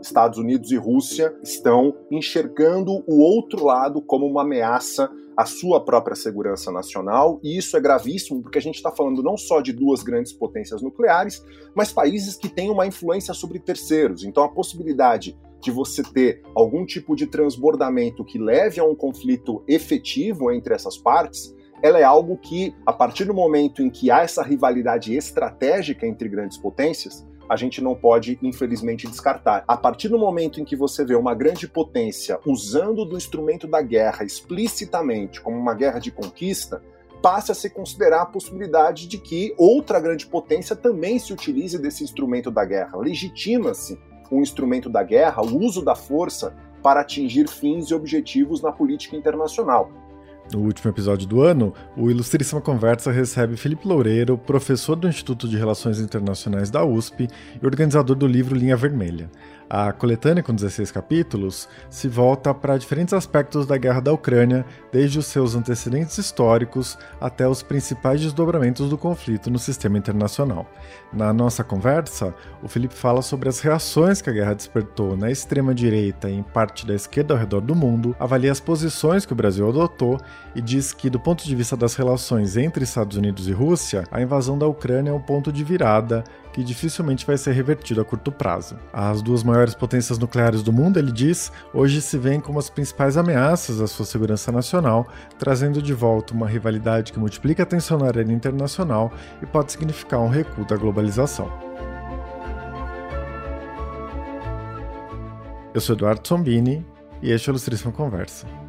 Estados Unidos e Rússia estão enxergando o outro lado como uma ameaça à sua própria segurança nacional, e isso é gravíssimo porque a gente está falando não só de duas grandes potências nucleares, mas países que têm uma influência sobre terceiros. Então a possibilidade de você ter algum tipo de transbordamento que leve a um conflito efetivo entre essas partes, ela é algo que, a partir do momento em que há essa rivalidade estratégica entre grandes potências, a gente não pode, infelizmente, descartar. A partir do momento em que você vê uma grande potência usando do instrumento da guerra explicitamente como uma guerra de conquista, passe a se considerar a possibilidade de que outra grande potência também se utilize desse instrumento da guerra. Legitima-se o instrumento da guerra, o uso da força para atingir fins e objetivos na política internacional. No último episódio do ano, o Ilustríssima Conversa recebe Felipe Loureiro, professor do Instituto de Relações Internacionais da USP e organizador do livro Linha Vermelha. A coletânea, com 16 capítulos, se volta para diferentes aspectos da guerra da Ucrânia, desde os seus antecedentes históricos até os principais desdobramentos do conflito no sistema internacional. Na nossa conversa, o Felipe fala sobre as reações que a guerra despertou na extrema-direita e em parte da esquerda ao redor do mundo, avalia as posições que o Brasil adotou e diz que, do ponto de vista das relações entre Estados Unidos e Rússia, a invasão da Ucrânia é um ponto de virada que dificilmente vai ser revertido a curto prazo. As duas maiores potências nucleares do mundo, ele diz, hoje se veem como as principais ameaças à sua segurança nacional, trazendo de volta uma rivalidade que multiplica a tensão na arena internacional e pode significar um recuo da globalização. Eu sou Eduardo Sombini e este é o Ilustríssima Conversa.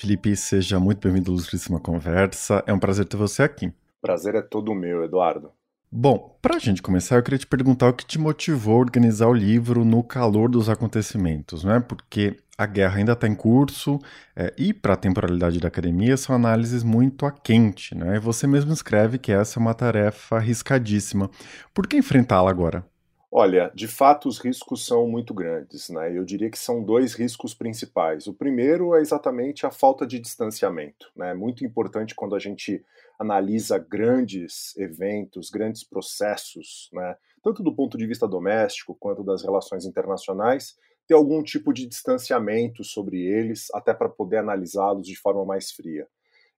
Felipe, seja muito bem-vindo à Ilustríssima Conversa. É um prazer ter você aqui. Prazer é todo meu, Eduardo. Bom, para a gente começar, eu queria te perguntar o que te motivou a organizar o livro no calor dos acontecimentos, né? Porque a guerra ainda está em curso é, e, para a temporalidade da academia, são análises muito a quente, né? E você mesmo escreve que essa é uma tarefa arriscadíssima. Por que enfrentá-la agora? Olha, de fato os riscos são muito grandes, né? Eu diria que são dois riscos principais. O primeiro é exatamente a falta de distanciamento, né? Muito importante quando a gente analisa grandes eventos, grandes processos, né? Tanto do ponto de vista doméstico quanto das relações internacionais, ter algum tipo de distanciamento sobre eles, até para poder analisá-los de forma mais fria.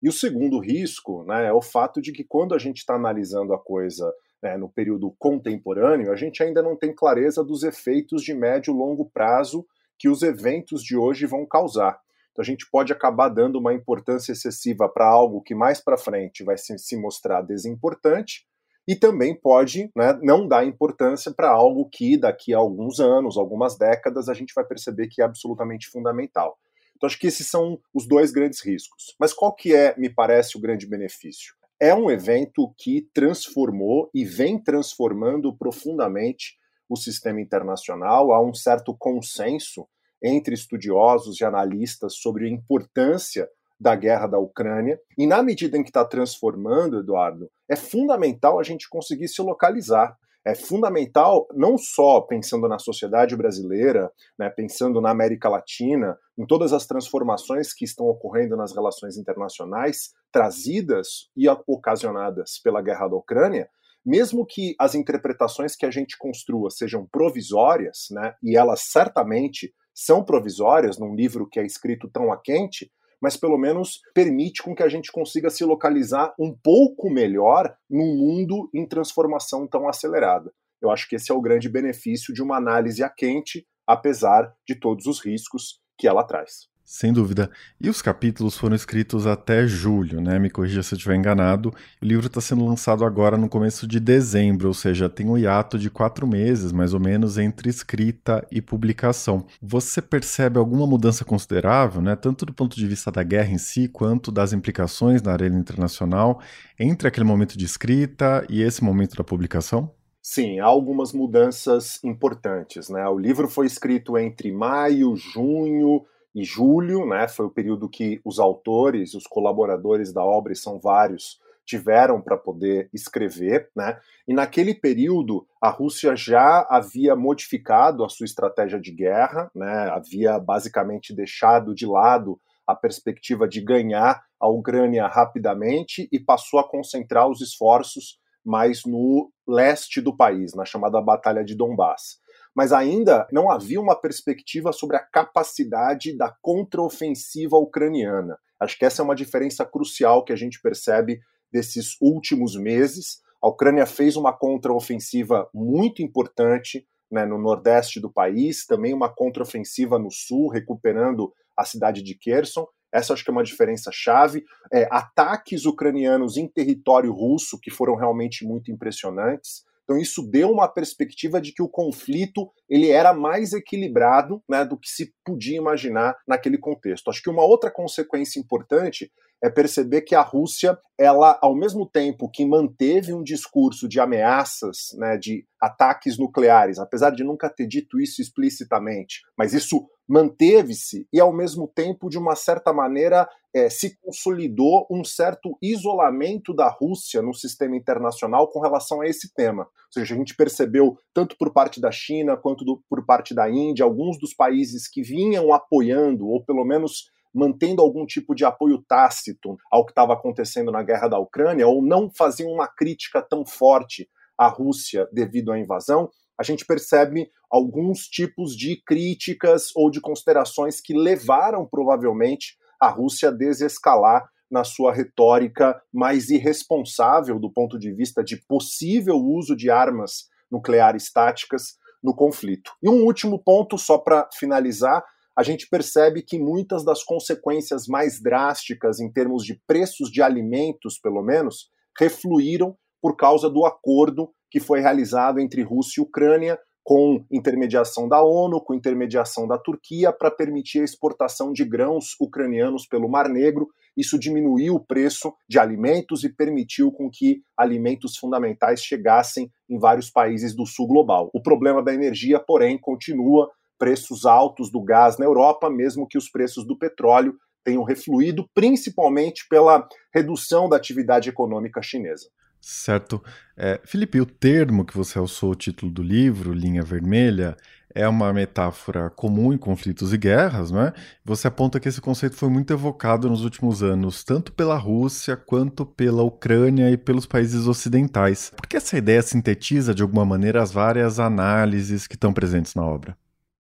E o segundo risco, né, é o fato de que quando a gente está analisando a coisa né, no período contemporâneo, a gente ainda não tem clareza dos efeitos de médio e longo prazo que os eventos de hoje vão causar. Então a gente pode acabar dando uma importância excessiva para algo que mais para frente vai se, se, mostrar desimportante e também pode né, não dar importância para algo que daqui a alguns anos, algumas décadas, a gente vai perceber que é absolutamente fundamental. Então acho que esses são os dois grandes riscos. Mas qual que é, me parece, o grande benefício? É um evento que transformou e vem transformando profundamente o sistema internacional. Há um certo consenso entre estudiosos e analistas sobre a importância da guerra da Ucrânia. E na medida em que está transformando, Eduardo, é fundamental a gente conseguir se localizar é fundamental, não só pensando na sociedade brasileira, né, pensando na América Latina, em todas as transformações que estão ocorrendo nas relações internacionais, trazidas e ocasionadas pela guerra da Ucrânia, mesmo que as interpretações que a gente construa sejam provisórias, né, e elas certamente são provisórias num livro que é escrito tão a quente, mas pelo menos permite com que a gente consiga se localizar um pouco melhor num mundo em transformação tão acelerada. Eu acho que esse é o grande benefício de uma análise a quente, apesar de todos os riscos que ela traz. Sem dúvida. E os capítulos foram escritos até julho, né? Me corrija se eu estiver enganado. O livro está sendo lançado agora no começo de dezembro, ou seja, tem um hiato de quatro meses, mais ou menos, entre escrita e publicação. Você percebe alguma mudança considerável, né? Tanto do ponto de vista da guerra em si, quanto das implicações na arena internacional, entre aquele momento de escrita e esse momento da publicação? Sim, há algumas mudanças importantes, né? O livro foi escrito entre maio, junho e julho, né, foi o período que os autores, os colaboradores da obra, e são vários, tiveram para poder escrever, né? E naquele período a Rússia já havia modificado a sua estratégia de guerra, né? Havia basicamente deixado de lado a perspectiva de ganhar a Ucrânia rapidamente e passou a concentrar os esforços mais no leste do país, na chamada Batalha de Donbass. Mas ainda não havia uma perspectiva sobre a capacidade da contraofensiva ucraniana. Acho que essa é uma diferença crucial que a gente percebe desses últimos meses. A Ucrânia fez uma contraofensiva muito importante né, no nordeste do país, também uma contraofensiva no sul, recuperando a cidade de Kherson. Essa acho que é uma diferença chave. É, ataques ucranianos em território russo que foram realmente muito impressionantes. Então isso deu uma perspectiva de que o conflito ele era mais equilibrado né, do que se podia imaginar naquele contexto. Acho que uma outra consequência importante é perceber que a Rússia, ela, ao mesmo tempo que manteve um discurso de ameaças, né, de ataques nucleares, apesar de nunca ter dito isso explicitamente, mas isso manteve-se e, ao mesmo tempo, de uma certa maneira, é, se consolidou um certo isolamento da Rússia no sistema internacional com relação a esse tema. Ou seja, a gente percebeu, tanto por parte da China quanto do, por parte da Índia, alguns dos países que vinham apoiando, ou pelo menos mantendo algum tipo de apoio tácito ao que estava acontecendo na guerra da Ucrânia, ou não faziam uma crítica tão forte à Rússia devido à invasão, a gente percebe alguns tipos de críticas ou de considerações que levaram provavelmente a Rússia a desescalar na sua retórica mais irresponsável do ponto de vista de possível uso de armas nucleares táticas no conflito. E um último ponto, só para finalizar, a gente percebe que muitas das consequências mais drásticas em termos de preços de alimentos, pelo menos, refluíram por causa do acordo que foi realizado entre Rússia e Ucrânia, com intermediação da ONU, com intermediação da Turquia, para permitir a exportação de grãos ucranianos pelo Mar Negro. Isso diminuiu o preço de alimentos e permitiu com que alimentos fundamentais chegassem em vários países do sul global. O problema da energia, porém, continua preços altos do gás na Europa, mesmo que os preços do petróleo tenham refluído, principalmente pela redução da atividade econômica chinesa. Certo. É, Felipe, o termo que você alçou o título do livro, Linha Vermelha, é uma metáfora comum em conflitos e guerras, não é? Você aponta que esse conceito foi muito evocado nos últimos anos, tanto pela Rússia quanto pela Ucrânia e pelos países ocidentais. Por que essa ideia sintetiza de alguma maneira as várias análises que estão presentes na obra?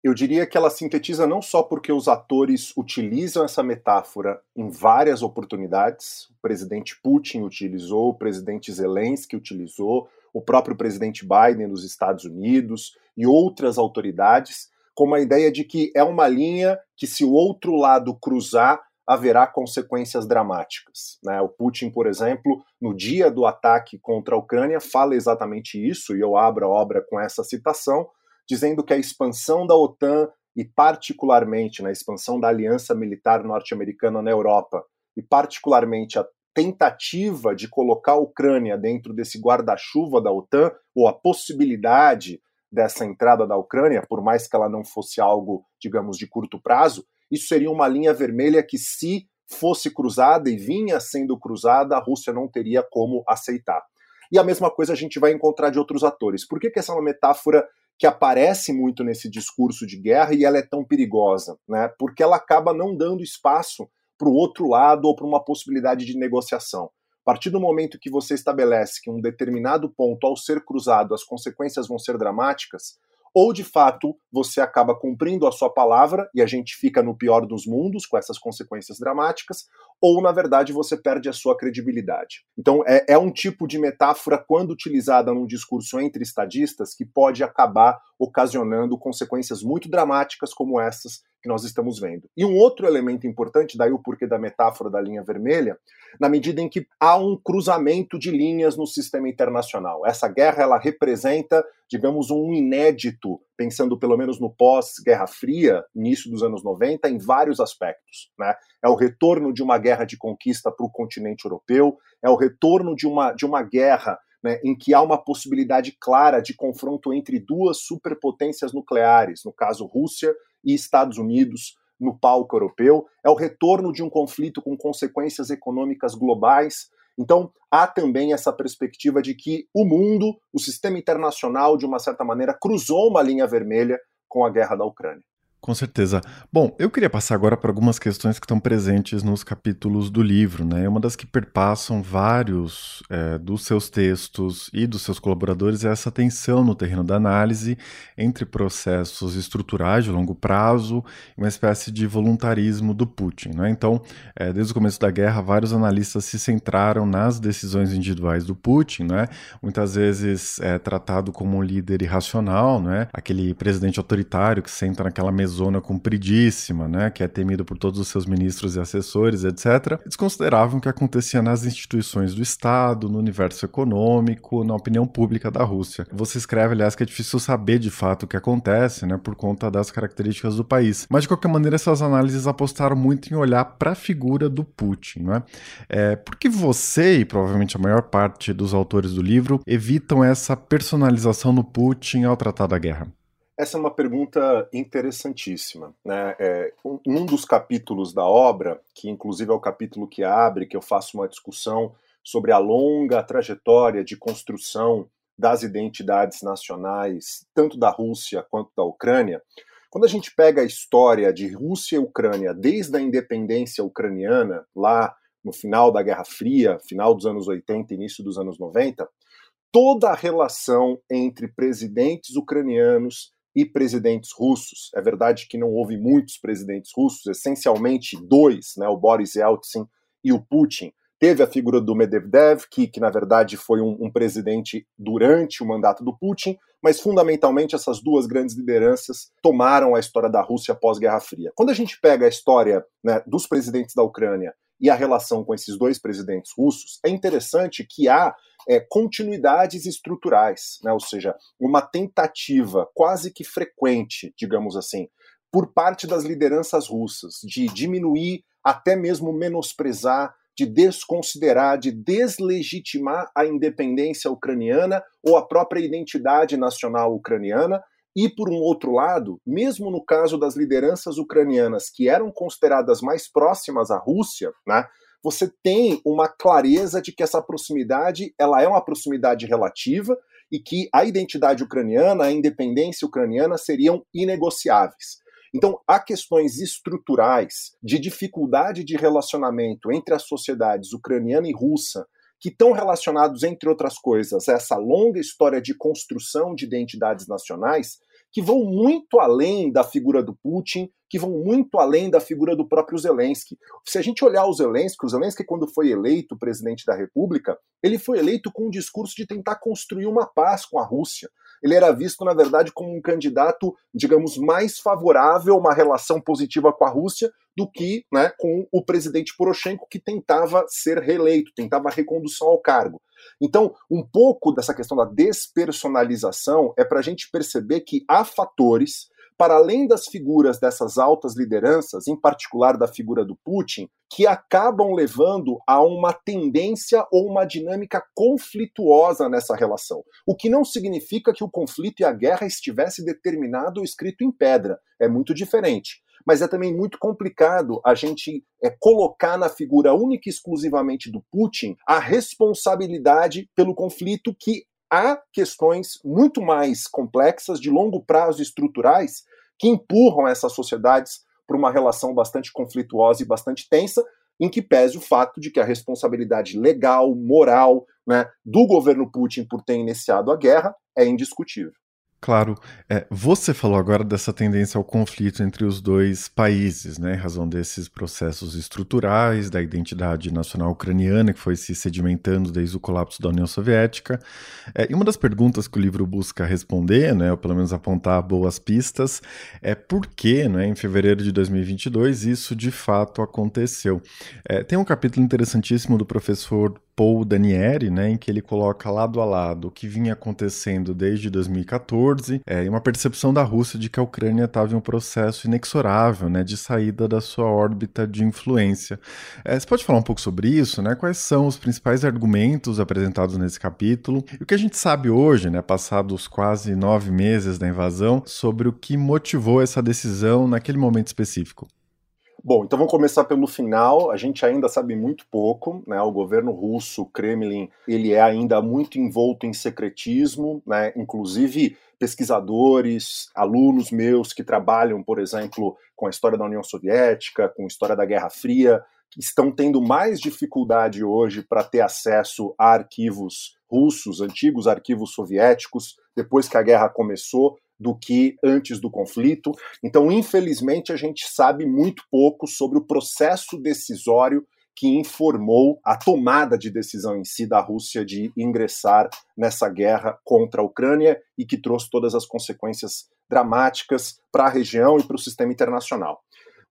Eu diria que ela sintetiza não só porque os atores utilizam essa metáfora em várias oportunidades, o presidente Putin utilizou, o presidente Zelensky utilizou, o próprio presidente Biden nos Estados Unidos e outras autoridades, como a ideia de que é uma linha que, se o outro lado cruzar, haverá consequências dramáticas. Né? O Putin, por exemplo, no dia do ataque contra a Ucrânia, fala exatamente isso, e eu abro a obra com essa citação dizendo que a expansão da OTAN e particularmente na expansão da aliança militar norte-americana na Europa e particularmente a tentativa de colocar a Ucrânia dentro desse guarda-chuva da OTAN ou a possibilidade dessa entrada da Ucrânia, por mais que ela não fosse algo, digamos, de curto prazo, isso seria uma linha vermelha que se fosse cruzada e vinha sendo cruzada, a Rússia não teria como aceitar. E a mesma coisa a gente vai encontrar de outros atores. Por que, que essa é uma metáfora que aparece muito nesse discurso de guerra e ela é tão perigosa, né? Porque ela acaba não dando espaço para o outro lado ou para uma possibilidade de negociação. A partir do momento que você estabelece que um determinado ponto, ao ser cruzado, as consequências vão ser dramáticas, ou de fato você acaba cumprindo a sua palavra e a gente fica no pior dos mundos com essas consequências dramáticas, ou na verdade você perde a sua credibilidade. Então é, é um tipo de metáfora, quando utilizada num discurso entre estadistas, que pode acabar ocasionando consequências muito dramáticas como essas que nós estamos vendo. E um outro elemento importante, daí o porquê da metáfora da linha vermelha, na medida em que há um cruzamento de linhas no sistema internacional. Essa guerra ela representa, digamos, um inédito, pensando pelo menos no pós-Guerra Fria, início dos anos 90, em vários aspectos. Né? É o retorno de uma guerra de conquista para o continente europeu, é o retorno de uma, de uma guerra né, em que há uma possibilidade clara de confronto entre duas superpotências nucleares, no caso Rússia e Estados Unidos no palco europeu, é o retorno de um conflito com consequências econômicas globais Então, há também essa perspectiva de que o mundo, o sistema internacional, de uma certa maneira, cruzou uma linha vermelha com a guerra da Ucrânia. Com certeza. Bom, eu queria passar agora para algumas questões que estão presentes nos capítulos do livro, né? Uma das que perpassam vários é, dos seus textos e dos seus colaboradores é essa tensão no terreno da análise entre processos estruturais de longo prazo e uma espécie de voluntarismo do Putin, né? Então, é, desde o começo da guerra, vários analistas se centraram nas decisões individuais do Putin, né? Muitas vezes é tratado como um líder irracional, né? Aquele presidente autoritário que senta naquela mesa zona compridíssima, né, que é temido por todos os seus ministros e assessores, etc., eles consideravam que acontecia nas instituições do Estado, no universo econômico, na opinião pública da Rússia. Você escreve, aliás, que é difícil saber de fato o que acontece, né, por conta das características do país. Mas, de qualquer maneira, essas análises apostaram muito em olhar para a figura do Putin, né? É, porque você e provavelmente a maior parte dos autores do livro evitam essa personalização no Putin ao tratar da guerra? Essa é uma pergunta interessantíssima. Né? É, um, um dos capítulos da obra, que inclusive é o capítulo que abre, que eu faço uma discussão sobre a longa trajetória de construção das identidades nacionais, tanto da Rússia quanto da Ucrânia. Quando a gente pega a história de Rússia e Ucrânia desde a independência ucraniana, lá no final da Guerra Fria, final dos anos 80, início dos anos 90, toda a relação entre presidentes ucranianos e presidentes russos. É verdade que não houve muitos presidentes russos, essencialmente dois, né, o Boris Yeltsin e o Putin. Teve a figura do Medvedev, que, que na verdade foi um, um presidente durante o mandato do Putin, mas fundamentalmente essas duas grandes lideranças tomaram a história da Rússia pós-Guerra Fria. Quando a gente pega a história né, dos presidentes da Ucrânia e a relação com esses dois presidentes russos, é interessante que há é, continuidades estruturais, né? ou seja, uma tentativa quase que frequente, digamos assim, por parte das lideranças russas de diminuir, até mesmo menosprezar, de desconsiderar, de deslegitimar a independência ucraniana ou a própria identidade nacional ucraniana. E, por um outro lado, mesmo no caso das lideranças ucranianas que eram consideradas mais próximas à Rússia, né, você tem uma clareza de que essa proximidade ela é uma proximidade relativa e que a identidade ucraniana, a independência ucraniana seriam inegociáveis. Então, há questões estruturais de dificuldade de relacionamento entre as sociedades ucraniana e russa, que estão relacionados, entre outras coisas, a essa longa história de construção de identidades nacionais, que vão muito além da figura do Putin, que vão muito além da figura do próprio Zelensky. Se a gente olhar o Zelensky, o Zelensky, quando foi eleito presidente da República, ele foi eleito com um discurso de tentar construir uma paz com a Rússia. Ele era visto, na verdade, como um candidato, digamos, mais favorável a uma relação positiva com a Rússia do que né, com o presidente Poroshenko, que tentava ser reeleito, tentava recondução ao cargo. Então, um pouco dessa questão da despersonalização é para a gente perceber que há fatores, para além das figuras dessas altas lideranças, em particular da figura do Putin, que acabam levando a uma tendência ou uma dinâmica conflituosa nessa relação. O que não significa que o conflito e a guerra estivesse determinado ou escrito em pedra. É muito diferente mas é também muito complicado a gente é, colocar na figura única e exclusivamente do Putin a responsabilidade pelo conflito que há questões muito mais complexas, de longo prazo estruturais, que empurram essas sociedades para uma relação bastante conflituosa e bastante tensa, em que pese o fato de que a responsabilidade legal, moral, né, do governo Putin por ter iniciado a guerra é indiscutível. Claro, é, você falou agora dessa tendência ao conflito entre os dois países, né, em razão desses processos estruturais, da identidade nacional ucraniana que foi se sedimentando desde o colapso da União Soviética. É, e uma das perguntas que o livro busca responder, né, ou pelo menos apontar boas pistas, é por que, né, em fevereiro de 2022, isso de fato aconteceu. É, tem um capítulo interessantíssimo do professor Paul Danieri, né, em que ele coloca lado a lado o que vinha acontecendo desde 2014 é, e uma percepção da Rússia de que a Ucrânia estava em um processo inexorável né, de saída da sua órbita de influência. É, você pode falar um pouco sobre isso? Né? Quais são os principais argumentos apresentados nesse capítulo? E o que a gente sabe hoje, né, passados quase nove meses da invasão, sobre o que motivou essa decisão naquele momento específico? Bom, então vamos começar pelo final. A gente ainda sabe muito pouco, né? O governo russo, o Kremlin, ele é ainda muito envolto em secretismo, né? Inclusive pesquisadores, alunos meus que trabalham, por exemplo, com a história da União Soviética, com a história da Guerra Fria, estão tendo mais dificuldade hoje para ter acesso a arquivos russos, antigos arquivos soviéticos, depois que a guerra começou, do que antes do conflito. Então, infelizmente, a gente sabe muito pouco sobre o processo decisório que informou a tomada de decisão em si da Rússia de ingressar nessa guerra contra a Ucrânia e que trouxe todas as consequências dramáticas para a região e para o sistema internacional.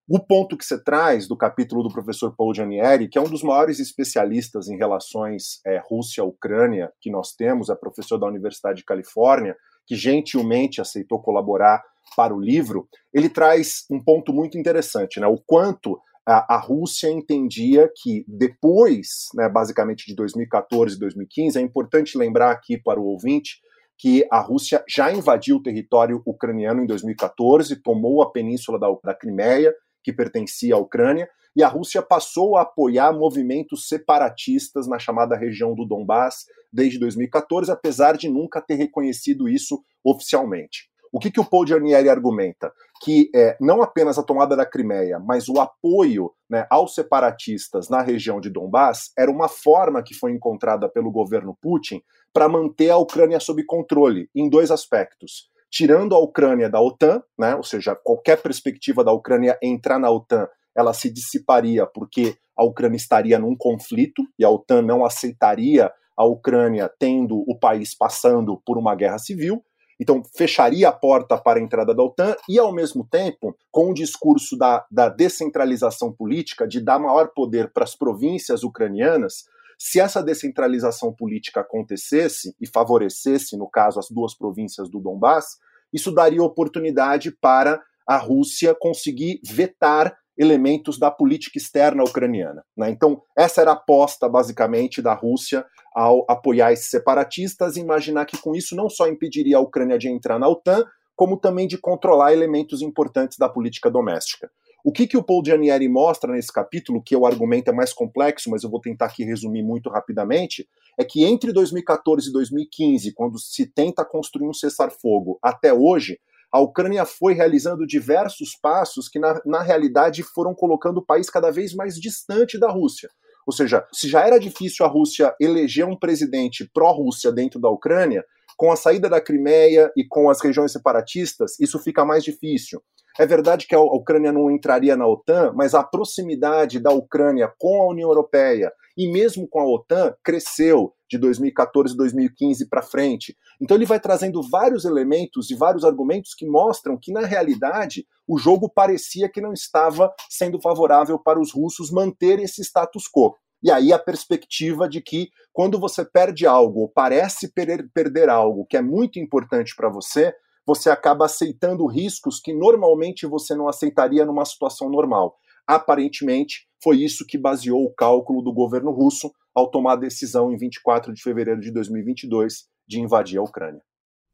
O ponto que você traz do capítulo do professor Paul Janieri, que é um dos maiores especialistas em relações é, Rússia-Ucrânia que nós temos, é professor da Universidade de Califórnia, que gentilmente aceitou colaborar para o livro, ele traz um ponto muito interessante, né? O quanto a, a Rússia entendia que depois, né, basicamente de 2014 e 2015, é importante lembrar aqui para o ouvinte que a Rússia já invadiu o território ucraniano em 2014, tomou a península da, da Crimeia, que pertencia à Ucrânia, e a Rússia passou a apoiar movimentos separatistas na chamada região do Donbass desde 2014, apesar de nunca ter reconhecido isso oficialmente. O que, que o Paul Giannieri argumenta? Que é, não apenas a tomada da Crimeia, mas o apoio né, aos separatistas na região de Donbass era uma forma que foi encontrada pelo governo Putin para manter a Ucrânia sob controle, em dois aspectos. Tirando a Ucrânia da OTAN, né, ou seja, qualquer perspectiva da Ucrânia entrar na OTAN ela se dissiparia porque a Ucrânia estaria num conflito e a OTAN não aceitaria a Ucrânia tendo o país passando por uma guerra civil. Então, fecharia a porta para a entrada da OTAN e, ao mesmo tempo, com o discurso da, da descentralização política, de dar maior poder para as províncias ucranianas, se essa descentralização política acontecesse e favorecesse, no caso, as duas províncias do Donbass, isso daria oportunidade para a Rússia conseguir vetar elementos da política externa ucraniana. Né? Então, essa era a aposta, basicamente, da Rússia ao apoiar esses separatistas e imaginar que com isso não só impediria a Ucrânia de entrar na OTAN, como também de controlar elementos importantes da política doméstica. O que, que o Paul Giannieri mostra nesse capítulo, que o argumento é mais complexo, mas eu vou tentar aqui resumir muito rapidamente, é que entre 2014 e 2015, quando se tenta construir um cessar-fogo, até hoje, a Ucrânia foi realizando diversos passos que, na, na realidade, foram colocando o país cada vez mais distante da Rússia. Ou seja, se já era difícil a Rússia eleger um presidente pró-Rússia dentro da Ucrânia, com a saída da Crimeia e com as regiões separatistas, isso fica mais difícil. É verdade que a Ucrânia não entraria na OTAN, mas a proximidade da Ucrânia com a União Europeia e mesmo com a OTAN cresceu de 2014 2015 para frente. Então ele vai trazendo vários elementos e vários argumentos que mostram que na realidade o jogo parecia que não estava sendo favorável para os russos manter esse status quo. E aí a perspectiva de que quando você perde algo ou parece perder algo que é muito importante para você, você acaba aceitando riscos que normalmente você não aceitaria numa situação normal. Aparentemente, foi isso que baseou o cálculo do governo russo ao tomar a decisão em 24 de fevereiro de 2022 de invadir a Ucrânia.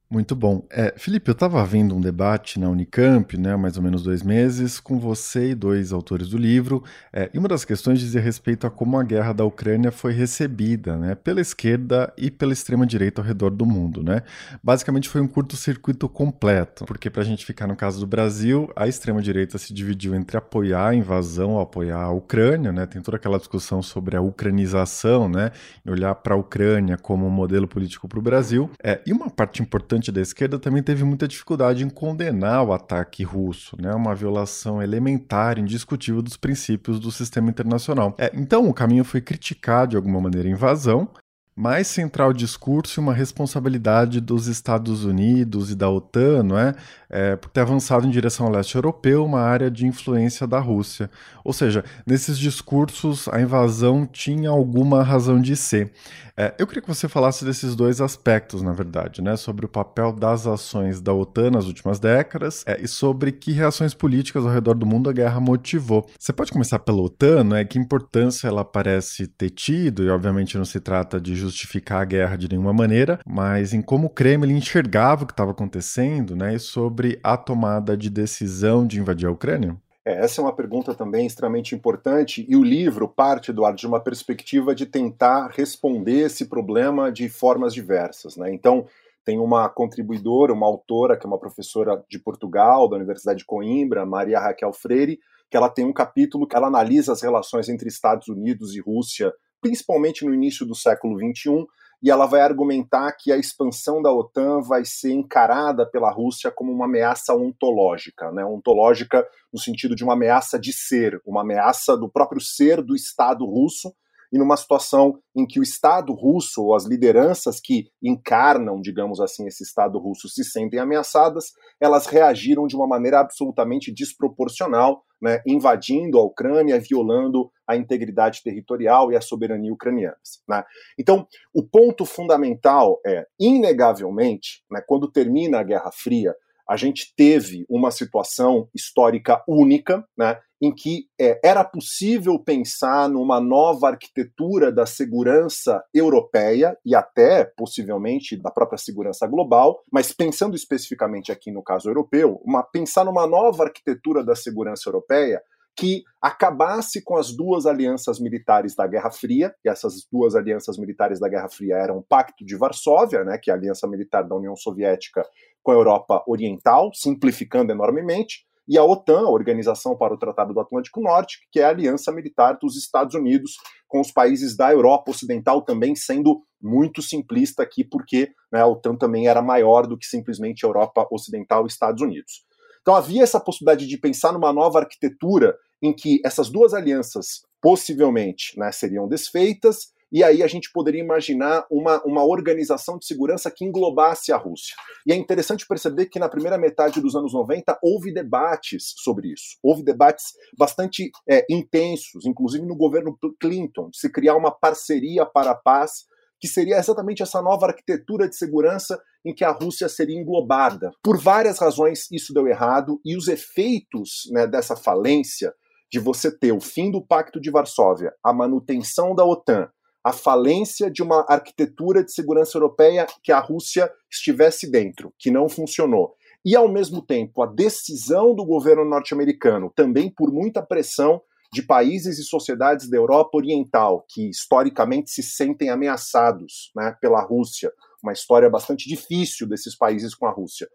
Muito bom. É, Felipe, eu estava vendo um debate na Unicamp, né, mais ou menos dois meses, com você e dois autores do livro, é, e uma das questões dizia respeito a como a guerra da Ucrânia foi recebida né, pela esquerda e pela extrema-direita ao redor do mundo. Né? Basicamente foi um curto-circuito completo, porque para a gente ficar no caso do Brasil, a extrema-direita se dividiu entre apoiar a invasão apoiar a Ucrânia, né? tem toda aquela discussão sobre a ucranização, né? olhar para a Ucrânia como um modelo político para o Brasil, é, e uma parte importante importante da esquerda também teve muita dificuldade em condenar o ataque russo, né? Uma violação elementar, indiscutível dos princípios do sistema internacional. É, então o caminho foi criticar de alguma maneira a invasão, mais central discurso e uma responsabilidade dos Estados Unidos e da OTAN, não é? é? por ter avançado em direção ao leste europeu, uma área de influência da Rússia. Ou seja, nesses discursos a invasão tinha alguma razão de ser. É, eu queria que você falasse desses dois aspectos, na verdade, né? Sobre o papel das ações da OTAN nas últimas décadas é, e sobre que reações políticas ao redor do mundo a guerra motivou. Você pode começar pela OTAN, né? Que importância ela parece ter tido, e obviamente não se trata de justificar a guerra de nenhuma maneira, mas em como o Kremlin enxergava o que estava acontecendo, né? E sobre a tomada de decisão de invadir a Ucrânia. É, essa é uma pergunta também extremamente importante e o livro parte, Eduardo, de uma perspectiva de tentar responder esse problema de formas diversas. Né? Então, tem uma contribuidora, uma autora, que é uma professora de Portugal, da Universidade de Coimbra, Maria Raquel Freire, que ela tem um capítulo que ela analisa as relações entre Estados Unidos e Rússia, principalmente no início do século XXI, e ela vai argumentar que a expansão da OTAN vai ser encarada pela Rússia como uma ameaça ontológica, né? ontológica no sentido de uma ameaça de ser, uma ameaça do próprio ser do Estado russo, e numa situação em que o Estado russo, ou as lideranças que encarnam, digamos assim, esse Estado russo se sentem ameaçadas, elas reagiram de uma maneira absolutamente desproporcional, né, invadindo a Ucrânia, violando a integridade territorial e a soberania ucranianas. Né? Então, o ponto fundamental é, inegavelmente, né, quando termina a Guerra Fria, a gente teve uma situação histórica única, né, em que é, era possível pensar numa nova arquitetura da segurança europeia e até, possivelmente, da própria segurança global, mas pensando especificamente aqui no caso europeu, uma, pensar numa nova arquitetura da segurança europeia que acabasse com as duas alianças militares da Guerra Fria, e essas duas alianças militares da Guerra Fria eram o Pacto de Varsóvia, né, que é a aliança militar da União Soviética com a Europa Oriental, simplificando enormemente, e a OTAN, a Organização para o Tratado do Atlântico Norte, que é a aliança militar dos Estados Unidos com os países da Europa Ocidental, também sendo muito simplista aqui, porque né, a OTAN também era maior do que simplesmente a Europa Ocidental e Estados Unidos. Então havia essa possibilidade de pensar numa nova arquitetura em que essas duas alianças possivelmente né, seriam desfeitas e aí a gente poderia imaginar uma, uma organização de segurança que englobasse a Rússia. E é interessante perceber que na primeira metade dos anos 90 houve debates sobre isso. Houve debates bastante é, intensos, inclusive no governo Clinton, de se criar uma parceria para a paz, que seria exatamente essa nova arquitetura de segurança em que a Rússia seria englobada. Por várias razões, isso deu errado, e os efeitos né, dessa falência de você ter o fim do Pacto de Varsóvia, a manutenção da OTAN a falência de uma arquitetura de segurança europeia que a Rússia estivesse dentro, que não funcionou. E, ao mesmo tempo, a decisão do governo norte-americano, também por muita pressão de países e sociedades da Europa Oriental, que historicamente se sentem ameaçados né, pela Rússia, uma história bastante difícil desses países com a Rússia.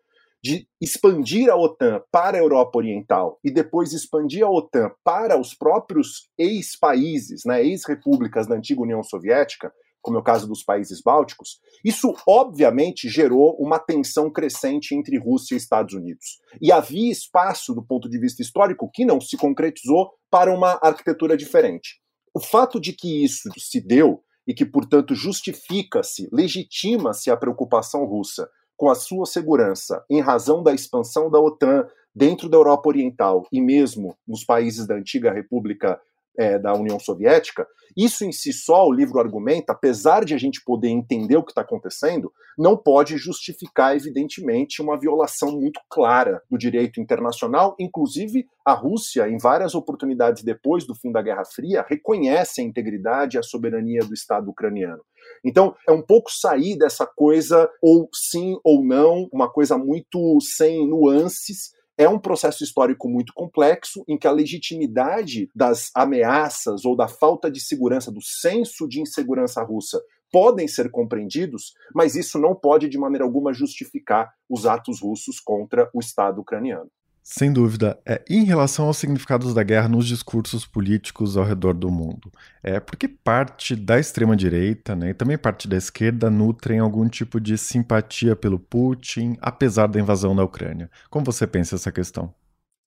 De expandir a OTAN para a Europa Oriental e depois expandir a OTAN para os próprios ex-países, né, ex-repúblicas da antiga União Soviética, como é o caso dos países bálticos, isso obviamente gerou uma tensão crescente entre Rússia e Estados Unidos. E havia espaço, do ponto de vista histórico, que não se concretizou para uma arquitetura diferente. O fato de que isso se deu e que, portanto, justifica-se, legitima-se a preocupação russa com a sua segurança em razão da expansão da OTAN dentro da Europa Oriental e mesmo nos países da antiga República é, da União Soviética, isso em si só, o livro argumenta, apesar de a gente poder entender o que está acontecendo, não pode justificar, evidentemente, uma violação muito clara do direito internacional. Inclusive, a Rússia, em várias oportunidades depois do fim da Guerra Fria, reconhece a integridade e a soberania do Estado ucraniano. Então, é um pouco sair dessa coisa ou sim ou não, uma coisa muito sem nuances é um processo histórico muito complexo em que a legitimidade das ameaças ou da falta de segurança, do senso de insegurança russa, podem ser compreendidos, mas isso não pode de maneira alguma justificar os atos russos contra o Estado ucraniano. Sem dúvida. É, em relação aos significados da guerra nos discursos políticos ao redor do mundo, é porque parte da extrema-direita né, e também parte da esquerda nutrem algum tipo de simpatia pelo Putin, apesar da invasão da Ucrânia. Como você pensa essa questão?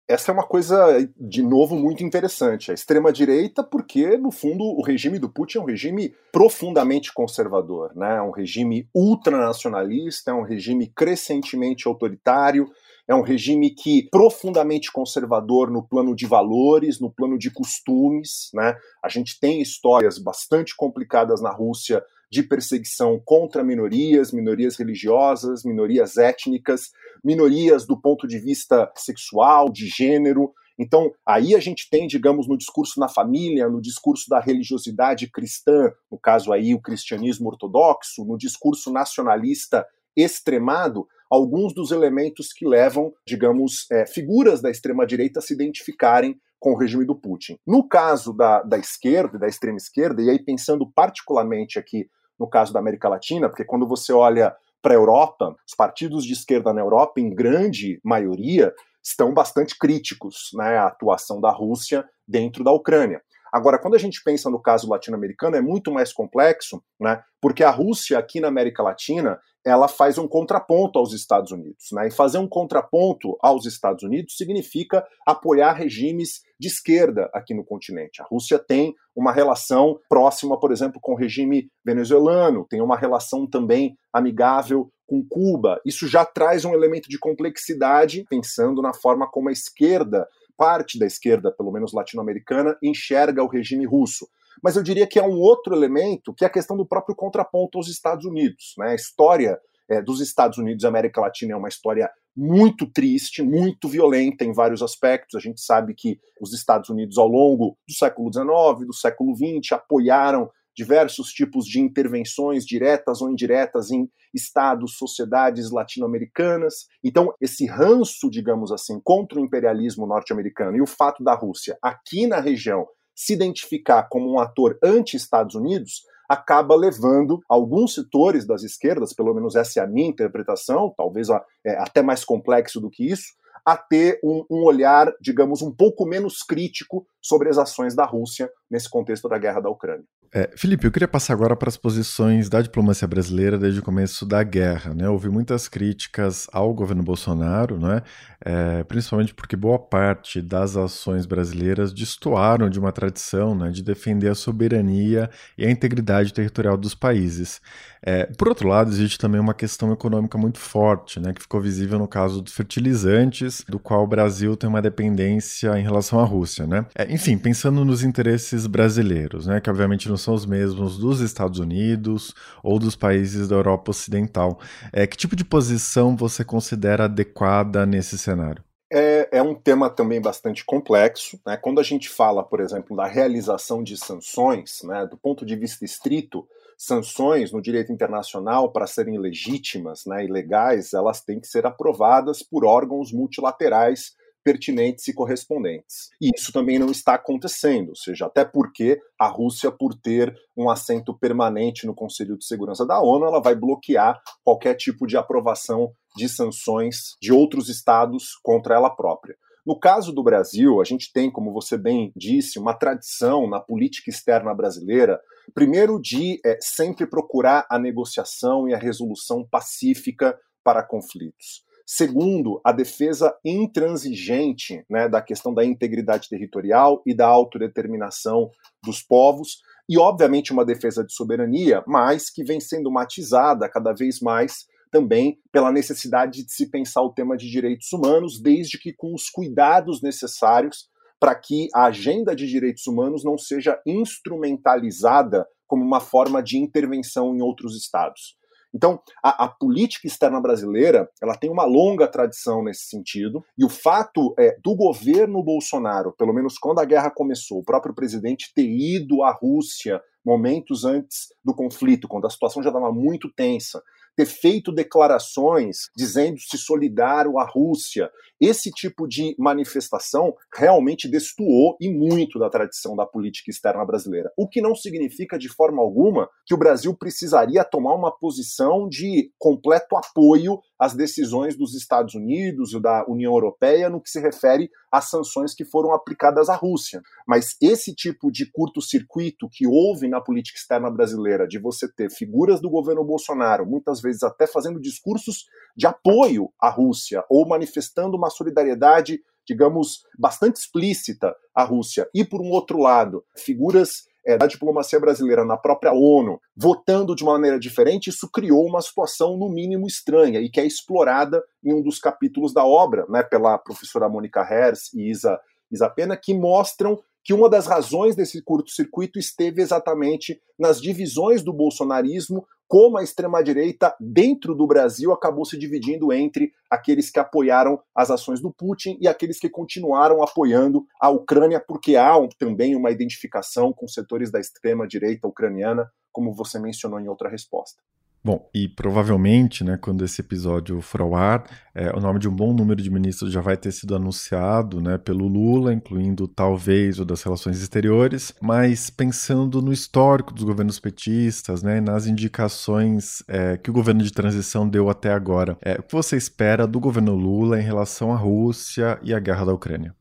Essa é uma coisa, de novo, muito interessante. A extrema-direita, porque, no fundo, o regime do Putin é um regime profundamente conservador, né? é um regime ultranacionalista, é um regime crescentemente autoritário, é um regime que profundamente conservador no plano de valores, no plano de costumes, né? A gente tem histórias bastante complicadas na Rússia de perseguição contra minorias, minorias religiosas, minorias étnicas, minorias do ponto de vista sexual, de gênero. Então, aí a gente tem, digamos, no discurso na família, no discurso da religiosidade cristã, no caso aí o cristianismo ortodoxo, no discurso nacionalista extremado, alguns dos elementos que levam, digamos, é, figuras da extrema-direita a se identificarem com o regime do Putin. No caso da, da esquerda, da extrema esquerda, e aí pensando particularmente aqui no caso da América Latina, porque quando você olha para a Europa, os partidos de esquerda na Europa, em grande maioria, estão bastante críticos né, à atuação da Rússia dentro da Ucrânia. Agora, quando a gente pensa no caso latino-americano, é muito mais complexo, né? Porque a Rússia aqui na América Latina, ela faz um contraponto aos Estados Unidos, né? E fazer um contraponto aos Estados Unidos significa apoiar regimes de esquerda aqui no continente. A Rússia tem uma relação próxima, por exemplo, com o regime venezuelano, tem uma relação também amigável com Cuba. Isso já traz um elemento de complexidade, pensando na forma como a esquerda parte da esquerda, pelo menos latino-americana, enxerga o regime russo. Mas eu diria que é um outro elemento, que é a questão do próprio contraponto aos Estados Unidos. Né? A história é, dos Estados Unidos e América Latina é uma história muito triste, muito violenta em vários aspectos. A gente sabe que os Estados Unidos, ao longo do século XIX, do século XX, apoiaram diversos tipos de intervenções diretas ou indiretas em estados, sociedades latino-americanas. Então, esse ranço, digamos assim, contra o imperialismo norte-americano e o fato da Rússia aqui na região se identificar como um ator anti-Estados Unidos acaba levando alguns setores das esquerdas, pelo menos essa é a minha interpretação, talvez é, até mais complexo do que isso, a ter um, um, olhar, digamos, um pouco menos crítico sobre as ações da Rússia nesse contexto da guerra da Ucrânia. É, Felipe, eu queria passar agora para as posições da diplomacia brasileira desde o começo da guerra. Né? Houve muitas críticas ao governo Bolsonaro, né? É, principalmente porque boa parte das ações brasileiras destoaram de uma tradição né, de defender a soberania e a integridade territorial dos países. É, por outro lado, existe também uma questão econômica muito forte, né, que ficou visível no caso dos fertilizantes, do qual o Brasil tem uma dependência em relação à Rússia. Né? É, enfim, pensando nos interesses brasileiros, né, que obviamente não são os mesmos dos Estados Unidos ou dos países da Europa Ocidental. É, que tipo de posição você considera adequada nesse cenário? É, é, um tema também bastante complexo. Né? Quando a gente fala, por exemplo, da realização de sanções, né, do ponto de vista estrito, sanções no direito internacional, para serem legítimas né, e legais, elas têm que ser aprovadas por órgãos multilaterais pertinentes e correspondentes. E isso também não está acontecendo, ou seja, até porque a Rússia, por ter um assento permanente no Conselho de Segurança da ONU, ela vai bloquear qualquer tipo de aprovação de sanções de outros estados contra ela própria. No caso do Brasil, a gente tem, como você bem disse, uma tradição na política externa brasileira, primeiro de é, sempre procurar a negociação e a resolução pacífica para conflitos. Segundo, a defesa intransigente né, da questão da integridade territorial e da autodeterminação dos povos, e obviamente uma defesa de soberania, mas que vem sendo matizada cada vez mais também pela necessidade de se pensar o tema de direitos humanos, desde que com os cuidados necessários para que a agenda de direitos humanos não seja instrumentalizada como uma forma de intervenção em outros estados. Então, a, a, política externa brasileira ela tem uma longa tradição nesse sentido, e o fato é, do governo Bolsonaro, pelo menos quando a guerra começou, o próprio presidente ter ido à Rússia momentos antes do conflito, quando a situação já estava muito tensa, ter feito declarações dizendo-se solidário à Rússia. Esse tipo de manifestação realmente destoou e muito da tradição da política externa brasileira. O que não significa de forma alguma que o Brasil precisaria tomar uma posição de completo apoio às decisões dos Estados Unidos e da União Europeia no que se refere às sanções que foram aplicadas à Rússia. Mas esse tipo de curto-circuito que houve na política externa brasileira, de você ter figuras do governo Bolsonaro, muitas vezes até fazendo discursos de apoio à Rússia ou manifestando uma solidariedade, digamos, bastante explícita à Rússia, e por um outro lado, figuras é, da diplomacia brasileira na própria ONU, votando de uma maneira diferente, isso criou uma situação, no mínimo, estranha e que é explorada em um dos capítulos da obra, né, pela professora Mônica Hers e Isa, Isa Pena, que mostram que uma das razões desse curto-circuito esteve exatamente nas divisões do bolsonarismo, como a extrema-direita dentro do Brasil acabou se dividindo entre aqueles que apoiaram as ações do Putin e aqueles que continuaram apoiando a Ucrânia, porque há também uma identificação com setores da extrema-direita ucraniana, como você mencionou em outra resposta. Bom, e provavelmente, né, quando esse episódio for ao ar, é, o nome de um bom número de ministros já vai ter sido anunciado né, pelo Lula, incluindo talvez o das relações exteriores, mas pensando no histórico dos governos petistas, né, nas indicações é, que o governo de transição deu até agora, é, o que você espera do governo Lula em relação à Rússia e à guerra da Ucrânia?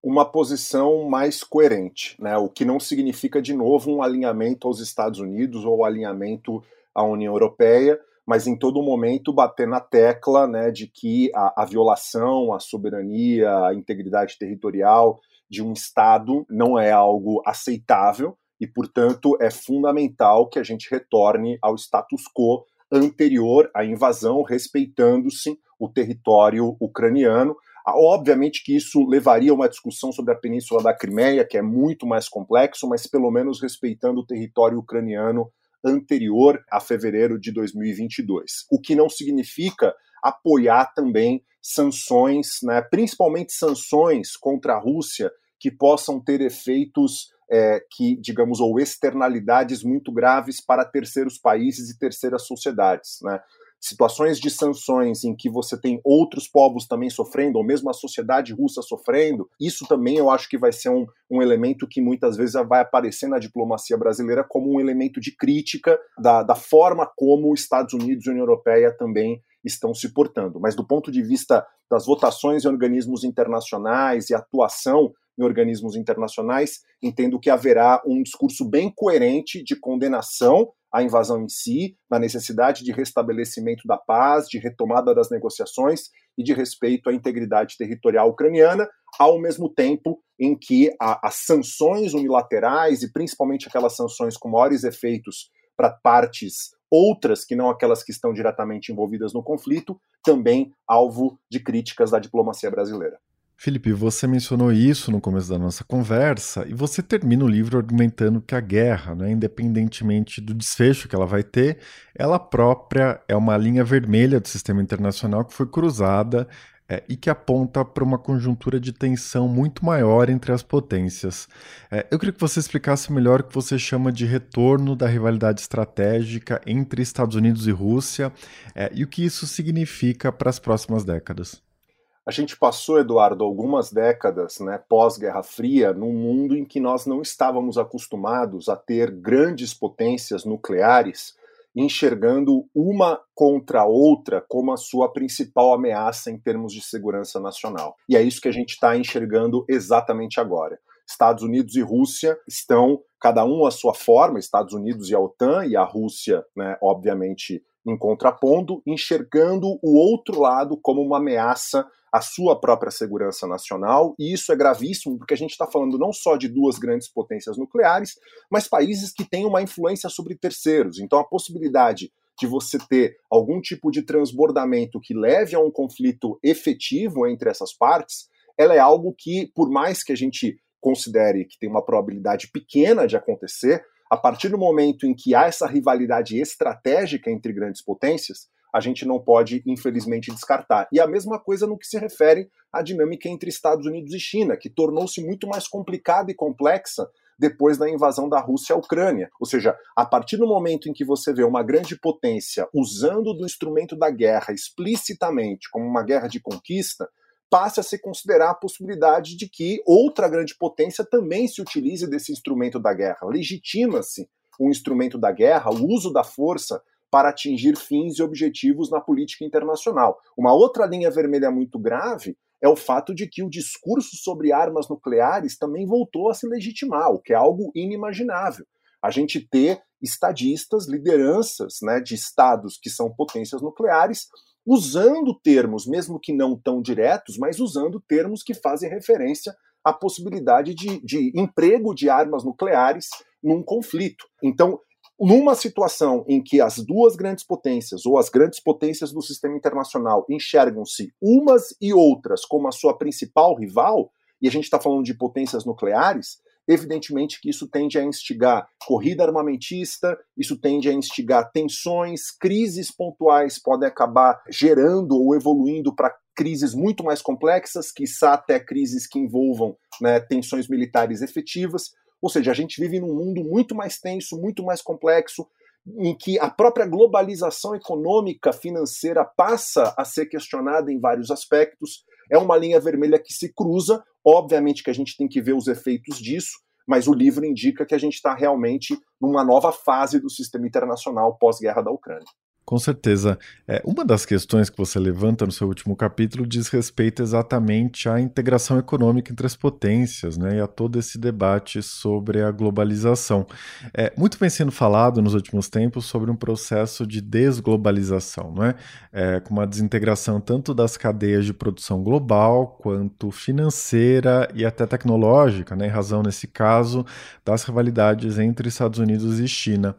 uma posição mais coerente, né? o que não significa, de novo, um alinhamento aos Estados Unidos ou alinhamento à União Europeia, mas em todo momento bater na tecla né, de que a, a violação à soberania, à integridade territorial de um Estado não é algo aceitável e, portanto, é fundamental que a gente retorne ao status quo anterior à invasão, respeitando-se o território ucraniano, ah, obviamente que isso levaria a uma discussão sobre a Península da Crimeia, que é muito mais complexo, mas pelo menos respeitando o território ucraniano anterior a fevereiro de 2022. O que não significa apoiar também sanções, né, principalmente sanções contra a Rússia, que possam ter efeitos é, que, digamos, ou externalidades muito graves para terceiros países e terceiras sociedades. Né? Situações de sanções em que você tem outros povos também sofrendo, ou mesmo a sociedade russa sofrendo, isso também eu acho que vai ser um, um elemento que muitas vezes vai aparecer na diplomacia brasileira como um elemento de crítica da, da forma como os Estados Unidos e União Europeia também estão se portando. Mas do ponto de vista das votações em organismos internacionais e atuação em organismos internacionais, entendo que haverá um discurso bem coerente de condenação à invasão em si, na necessidade de restabelecimento da paz, de retomada das negociações e de respeito à integridade territorial ucraniana, ao mesmo tempo em que as sanções unilaterais e principalmente aquelas sanções com maiores efeitos para partes outras que não aquelas que estão diretamente envolvidas no conflito, também alvo de críticas da diplomacia brasileira. Felipe, você mencionou isso no começo da nossa conversa e você termina o livro argumentando que a guerra, né, independentemente do desfecho que ela vai ter, ela própria é uma linha vermelha do sistema internacional que foi cruzada é, e que aponta para uma conjuntura de tensão muito maior entre as potências. É, eu queria que você explicasse melhor o que você chama de retorno da rivalidade estratégica entre Estados Unidos e Rússia é, e o que isso significa para as próximas décadas. A gente passou, Eduardo, algumas décadas né, pós-Guerra Fria num mundo em que nós não estávamos acostumados a ter grandes potências nucleares enxergando uma contra a outra como a sua principal ameaça em termos de segurança nacional. E é isso que a gente está enxergando exatamente agora. Estados Unidos e Rússia estão, cada um à sua forma, Estados Unidos e a OTAN, e a Rússia, né, obviamente, em contrapondo, enxergando o outro lado como uma ameaça à sua própria segurança nacional, e isso é gravíssimo porque a gente está falando não só de duas grandes potências nucleares, mas países que têm uma influência sobre terceiros. Então a possibilidade de você ter algum tipo de transbordamento que leve a um conflito efetivo entre essas partes, ela é algo que, por mais que a gente considere que tem uma probabilidade pequena de acontecer, a partir do momento em que há essa rivalidade estratégica entre grandes potências, a gente não pode, infelizmente, descartar. E a mesma coisa no que se refere à dinâmica entre Estados Unidos e China, que tornou-se muito mais complicada e complexa depois da invasão da Rússia à Ucrânia. Ou seja, a partir do momento em que você vê uma grande potência usando do instrumento da guerra explicitamente como uma guerra de conquista, passe a se considerar a possibilidade de que outra grande potência também se utilize desse instrumento da guerra. Legitima-se o instrumento da guerra, o uso da força para atingir fins e objetivos na política internacional. Uma outra linha vermelha muito grave é o fato de que o discurso sobre armas nucleares também voltou a se legitimar, o que é algo inimaginável. A gente ter estadistas, lideranças né, de estados que são potências nucleares, usando termos, mesmo que não tão diretos, mas usando termos que fazem referência à possibilidade de, de emprego de armas nucleares num conflito. Então, numa situação em que as duas grandes potências, ou as grandes potências do sistema internacional, enxergam-se umas e outras como a sua principal rival, e a gente está falando de potências nucleares, evidentemente que isso tende a instigar corrida armamentista, isso tende a instigar tensões, crises pontuais podem acabar gerando ou evoluindo para crises muito mais complexas, quiçá até crises que envolvam né, tensões militares efetivas. Ou seja, a gente vive num mundo muito mais tenso, muito mais complexo, em que a própria globalização econômica financeira passa a ser questionada em vários aspectos. É uma linha vermelha que se cruza. Obviamente que a gente tem que ver os efeitos disso, mas o livro indica que a gente está realmente numa nova fase do sistema internacional pós-guerra da Ucrânia. Com certeza. É, uma das questões que você levanta no seu último capítulo diz respeito exatamente à integração econômica entre as potências né, e a todo esse debate sobre a globalização. É, muito vem sendo falado nos últimos tempos sobre um processo de desglobalização, não é? é com uma desintegração tanto das cadeias de produção global quanto financeira e até tecnológica, né, em razão, nesse caso, das rivalidades entre Estados Unidos e China.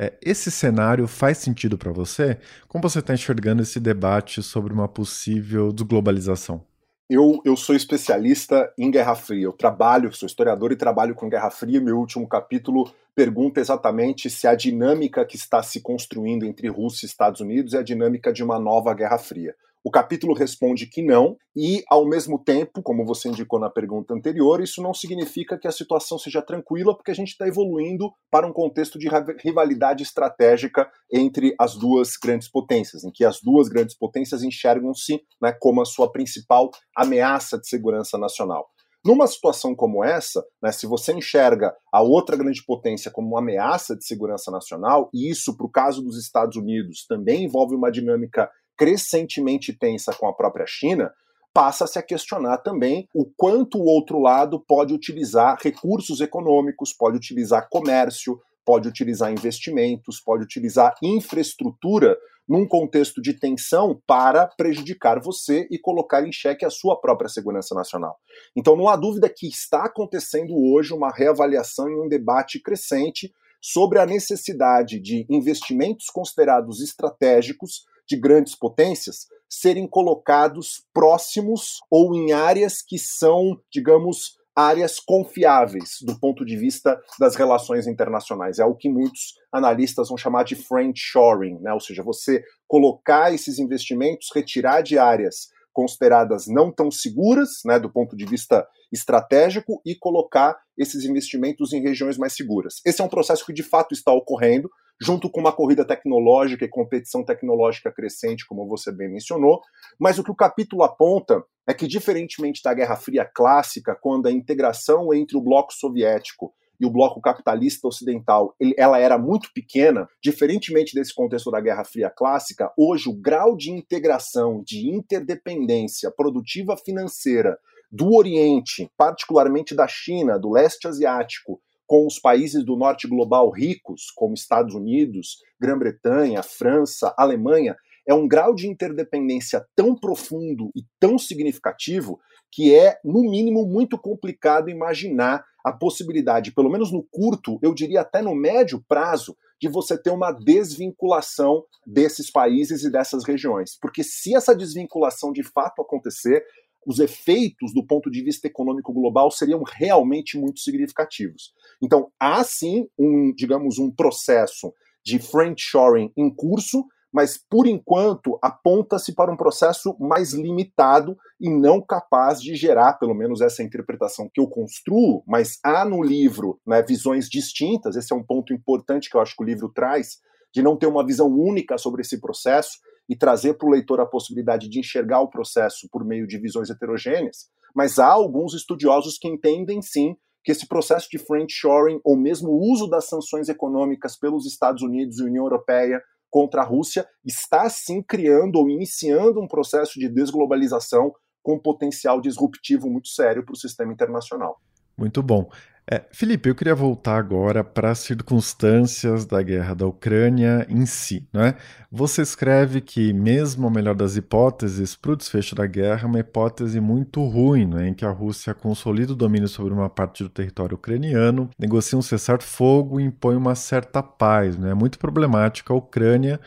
É, esse cenário faz sentido para você? Como você está enxergando esse debate sobre uma possível desglobalização? Eu, eu sou especialista em Guerra Fria. Eu trabalho, sou historiador e trabalho com Guerra Fria. Meu último capítulo pergunta exatamente se a dinâmica que está se construindo entre Rússia e Estados Unidos é a dinâmica de uma nova Guerra Fria. O capítulo responde que não, e ao mesmo tempo, como você indicou na pergunta anterior, isso não significa que a situação seja tranquila, porque a gente está evoluindo para um contexto de rivalidade estratégica entre as duas grandes potências, em que as duas grandes potências enxergam-se né, como a sua principal ameaça de segurança nacional. Numa situação como essa, né, se você enxerga a outra grande potência como uma ameaça de segurança nacional, e isso, para o caso dos Estados Unidos, também envolve uma dinâmica crescentemente tensa com a própria China, passa-se a questionar também o quanto o outro lado pode utilizar recursos econômicos, pode utilizar comércio, pode utilizar investimentos, pode utilizar infraestrutura num contexto de tensão para prejudicar você e colocar em xeque a sua própria segurança nacional. Então não há dúvida que está acontecendo hoje uma reavaliação e um debate crescente sobre a necessidade de investimentos considerados estratégicos de grandes potências serem colocados próximos ou em áreas que são, digamos, áreas confiáveis do ponto de vista das relações internacionais. É o que muitos analistas vão chamar de friend shoring, né? ou seja, você colocar esses investimentos, retirar de áreas consideradas não tão seguras, né, do ponto de vista estratégico, e colocar esses investimentos em regiões mais seguras. Esse é um processo que de fato está ocorrendo junto com uma corrida tecnológica e competição tecnológica crescente, como você bem mencionou. Mas o que o capítulo aponta é que, diferentemente da Guerra Fria clássica, quando a integração entre o bloco soviético e o bloco capitalista ocidental ela era muito pequena, diferentemente desse contexto da Guerra Fria clássica, hoje o grau de integração, de interdependência produtiva financeira do Oriente, particularmente da China, do leste asiático, com os países do norte global ricos, como Estados Unidos, Grã-Bretanha, França, Alemanha, é um grau de interdependência tão profundo e tão significativo que é, no mínimo, muito complicado imaginar a possibilidade, pelo menos no curto, eu diria até no médio prazo, de você ter uma desvinculação desses países e dessas regiões. Porque se essa desvinculação de fato acontecer, os efeitos do ponto de vista econômico global seriam realmente muito significativos. Então, há sim um, digamos, um processo de friendshoring em curso, mas por enquanto aponta-se para um processo mais limitado e não capaz de gerar, pelo menos essa interpretação que eu construo, mas há no livro né, visões distintas, esse é um ponto importante que eu acho que o livro traz, de não ter uma visão única sobre esse processo, e trazer para o leitor a possibilidade de enxergar o processo por meio de visões heterogêneas, mas há alguns estudiosos que entendem sim que esse processo de friendshoring, ou mesmo o uso das sanções econômicas pelos Estados Unidos e União Europeia contra a Rússia, está sim criando ou iniciando um processo de desglobalização com potencial disruptivo muito sério para o sistema internacional. Muito bom. É, Felipe, eu queria voltar agora para as circunstâncias da guerra da Ucrânia em si. Né? Você escreve que, mesmo a melhor das hipóteses para o desfecho da guerra, é uma hipótese muito ruim, né? em que a Rússia consolida o domínio sobre uma parte do território ucraniano, negocia um cessar-fogo e impõe uma certa paz. Né? É muito problemática a Ucrânia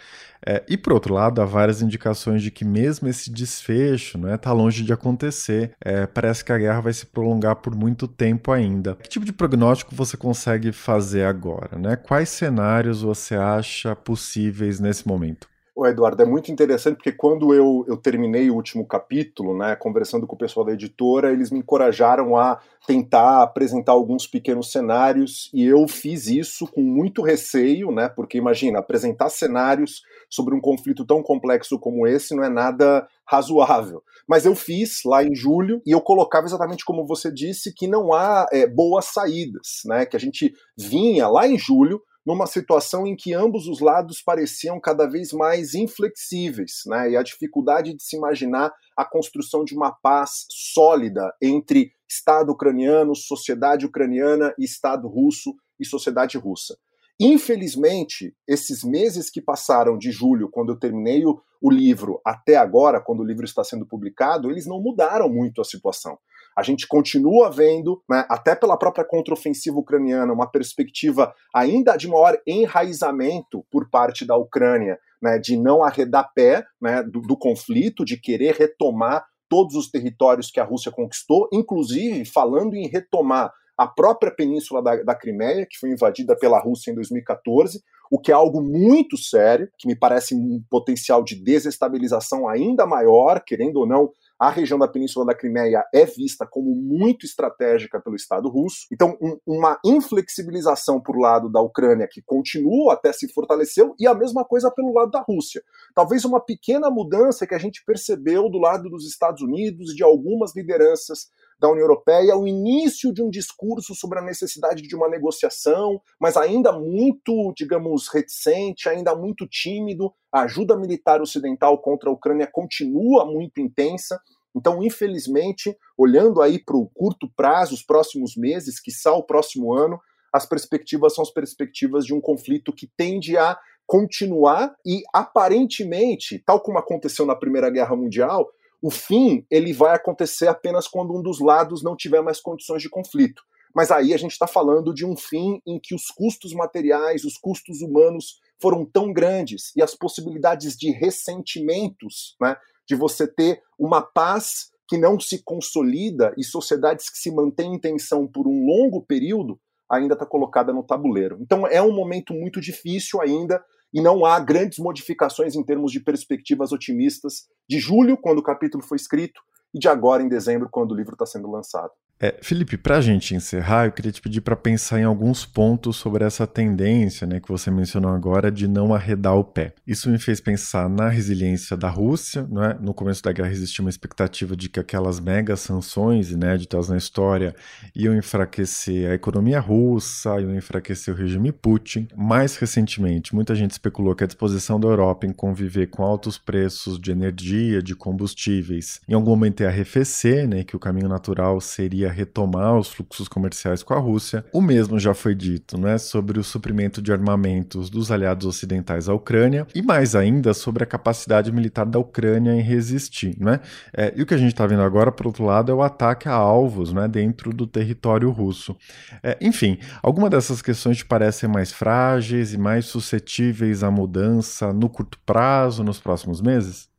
é, e por outro lado, há várias indicações de que mesmo esse desfecho está né, tá longe de acontecer. É, parece que a guerra vai se prolongar por muito tempo ainda. Que tipo de prognóstico você consegue fazer agora? Né? Quais cenários você acha possíveis nesse momento? O Eduardo, é muito interessante porque quando eu, eu terminei o último capítulo, né, conversando com o pessoal da editora, eles me encorajaram a tentar apresentar alguns pequenos cenários e eu fiz isso com muito receio, né, porque imagina, apresentar cenários sobre um conflito tão complexo como esse não é nada razoável. Mas eu fiz lá em julho e eu colocava exatamente como você disse que não há é, boas saídas, né, que a gente vinha lá em julho numa situação em que ambos os lados pareciam cada vez mais inflexíveis, né? E a dificuldade de se imaginar a construção de uma paz sólida entre Estado ucraniano, sociedade ucraniana e Estado russo e sociedade russa. Infelizmente, esses meses que passaram de julho, quando eu terminei o, o livro, até agora, quando o livro está sendo publicado, eles não mudaram muito a situação. A gente continua vendo, né, até pela própria contraofensiva ucraniana, uma perspectiva ainda de maior enraizamento por parte da Ucrânia, né, de não arredar pé né, do, do conflito, de querer retomar todos os territórios que a Rússia conquistou, inclusive falando em retomar a própria península da, da Crimeia, que foi invadida pela Rússia em 2014, o que é algo muito sério, que me parece um potencial de desestabilização ainda maior, querendo ou não, a região da Península da Crimeia é vista como muito estratégica pelo Estado russo. Então, um, uma inflexibilização por lado da Ucrânia, que continua até se fortaleceu, e a mesma coisa pelo lado da Rússia. Talvez uma pequena mudança que a gente percebeu do lado dos Estados Unidos e de algumas lideranças da União Europeia, o início de um discurso sobre a necessidade de uma negociação, mas ainda muito, digamos, reticente, ainda muito tímido. A ajuda militar ocidental contra a Ucrânia continua muito intensa. Então, infelizmente, olhando aí para o curto prazo, os próximos meses, que só o próximo ano, as perspectivas são as perspectivas de um conflito que tende a continuar e aparentemente, tal como aconteceu na Primeira Guerra Mundial, o fim ele vai acontecer apenas quando um dos lados não tiver mais condições de conflito. Mas aí a gente está falando de um fim em que os custos materiais, os custos humanos foram tão grandes e as possibilidades de ressentimentos, né, de você ter uma paz que não se consolida e sociedades que se mantêm em tensão por um longo período, ainda está colocada no tabuleiro. Então é um momento muito difícil ainda e não há grandes modificações em termos de perspectivas otimistas de julho, quando o capítulo foi escrito, e de agora em dezembro, quando o livro está sendo lançado. É, Felipe, para a gente encerrar, eu queria te pedir para pensar em alguns pontos sobre essa tendência né, que você mencionou agora de não arredar o pé. Isso me fez pensar na resiliência da Rússia. Não é? No começo da guerra existia uma expectativa de que aquelas mega sanções inéditas na história iam enfraquecer a economia russa, iam enfraquecer o regime Putin. Mais recentemente, muita gente especulou que a disposição da Europa em conviver com altos preços de energia, de combustíveis, em algum momento ia arrefecer, né, que o caminho natural seria retomar os fluxos comerciais com a Rússia. O mesmo já foi dito né, sobre o suprimento de armamentos dos aliados ocidentais à Ucrânia e mais ainda sobre a capacidade militar da Ucrânia em resistir. Né? É, e o que a gente está vendo agora, por outro lado, é o ataque a alvos né, dentro do território russo. É, enfim, alguma dessas questões te parecem mais frágeis e mais suscetíveis à mudança no curto prazo, nos próximos meses?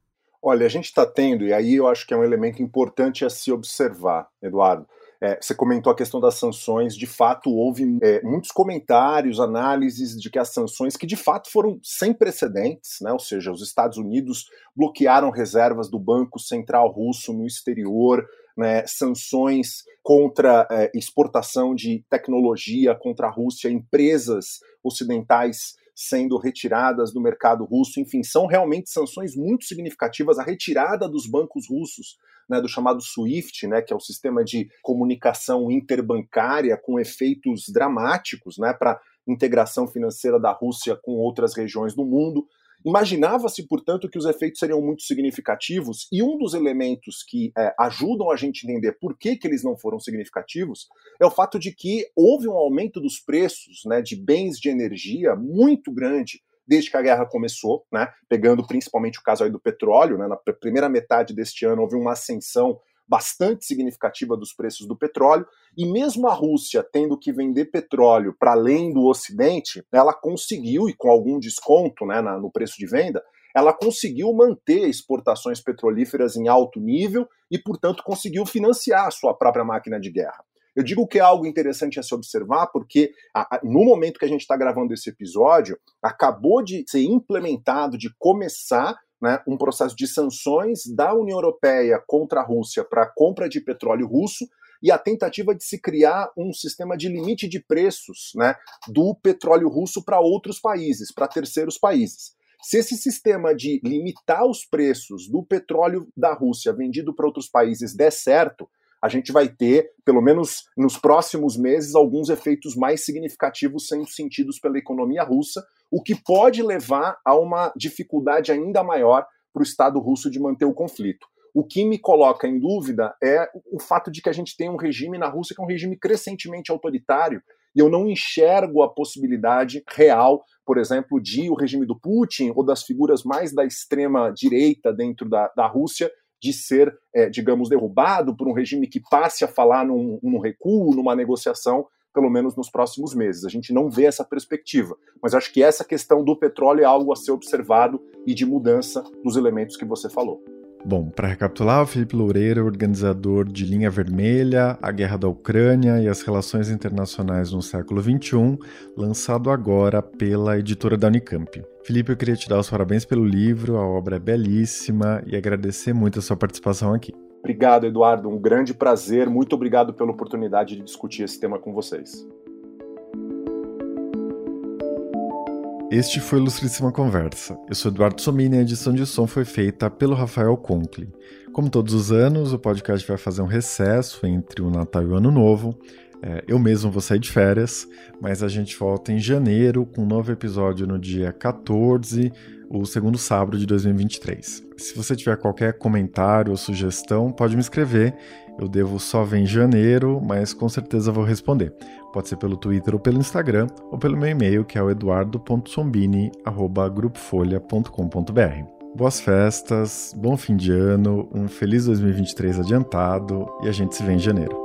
Olha, a gente está tendo, e aí eu acho que é um elemento importante a se observar, Eduardo. É, você comentou a questão das sanções, de fato houve é, muitos comentários, análises de que as sanções, que de fato foram sem precedentes, né, ou seja, os Estados Unidos bloquearam reservas do Banco Central Russo no exterior, né, sanções contra é, exportação de tecnologia contra a Rússia, empresas ocidentais sendo retiradas do mercado russo, enfim, são realmente sanções muito significativas. A retirada dos bancos russos, né, do chamado SWIFT, né, que é o sistema de comunicação interbancária com efeitos dramáticos né, para integração financeira da Rússia com outras regiões do mundo. Imaginava-se, portanto, que os efeitos seriam muito significativos, e um dos elementos que é, ajudam a gente entender por que, que eles não foram significativos é o fato de que houve um aumento dos preços né, de bens de energia muito grande desde que a guerra começou, né, pegando principalmente o caso aí do petróleo, né, na primeira metade deste ano houve uma ascensão bastante significativa dos preços do petróleo, e mesmo a Rússia tendo que vender petróleo para além do Ocidente, ela conseguiu, e com algum desconto né, na, no preço de venda, ela conseguiu manter exportações petrolíferas em alto nível e, portanto, conseguiu financiar a sua própria máquina de guerra. Eu digo que é algo interessante a se observar porque a, a, no momento que a gente está gravando esse episódio, acabou de ser implementado, de começar né, um processo de sanções da União Europeia contra a Rússia para a compra de petróleo russo e a tentativa de se criar um sistema de limite de preços né, do petróleo russo para outros países, para terceiros países. Se esse sistema de limitar os preços do petróleo da Rússia vendido para outros países der certo, a gente vai ter, pelo menos nos próximos meses, alguns efeitos mais significativos sendo sentidos pela economia russa, o que pode levar a uma dificuldade ainda maior para o Estado russo de manter o conflito. O que me coloca em dúvida é o fato de que a gente tem um regime na Rússia que é um regime crescentemente autoritário e eu não enxergo a possibilidade real, por exemplo, de o regime do Putin ou das figuras mais da extrema direita dentro da, da Rússia de ser, é, digamos, derrubado por um regime que passe a falar num, num recuo, numa negociação, pelo menos nos próximos meses. A gente não vê essa perspectiva, mas acho que essa questão do petróleo é algo a ser observado e de mudança dos elementos que você falou. Bom, para recapitular, o Felipe Loureiro é organizador de Linha Vermelha, A Guerra da Ucrânia e as Relações Internacionais no Século XXI, lançado agora pela editora da Unicamp. Felipe, eu queria te dar os parabéns pelo livro, a obra é belíssima e agradecer muito a sua participação aqui. Obrigado, Eduardo, um grande prazer, muito obrigado pela oportunidade de discutir esse tema com vocês. Este foi Ilustríssima Conversa. Eu sou Eduardo Somini e a edição de som foi feita pelo Rafael Conkle. Como todos os anos, o podcast vai fazer um recesso entre o Natal e o Ano Novo. É, eu mesmo vou sair de férias, mas a gente volta em janeiro com um novo episódio no dia 14, o segundo sábado de 2023. Se você tiver qualquer comentário ou sugestão, pode me escrever. Eu devo só ver em janeiro, mas com certeza vou responder. Pode ser pelo Twitter ou pelo Instagram, ou pelo meu e-mail, que é o eduardo.sombini.grupofolha.com.br. Boas festas, bom fim de ano, um feliz 2023 adiantado e a gente se vê em janeiro.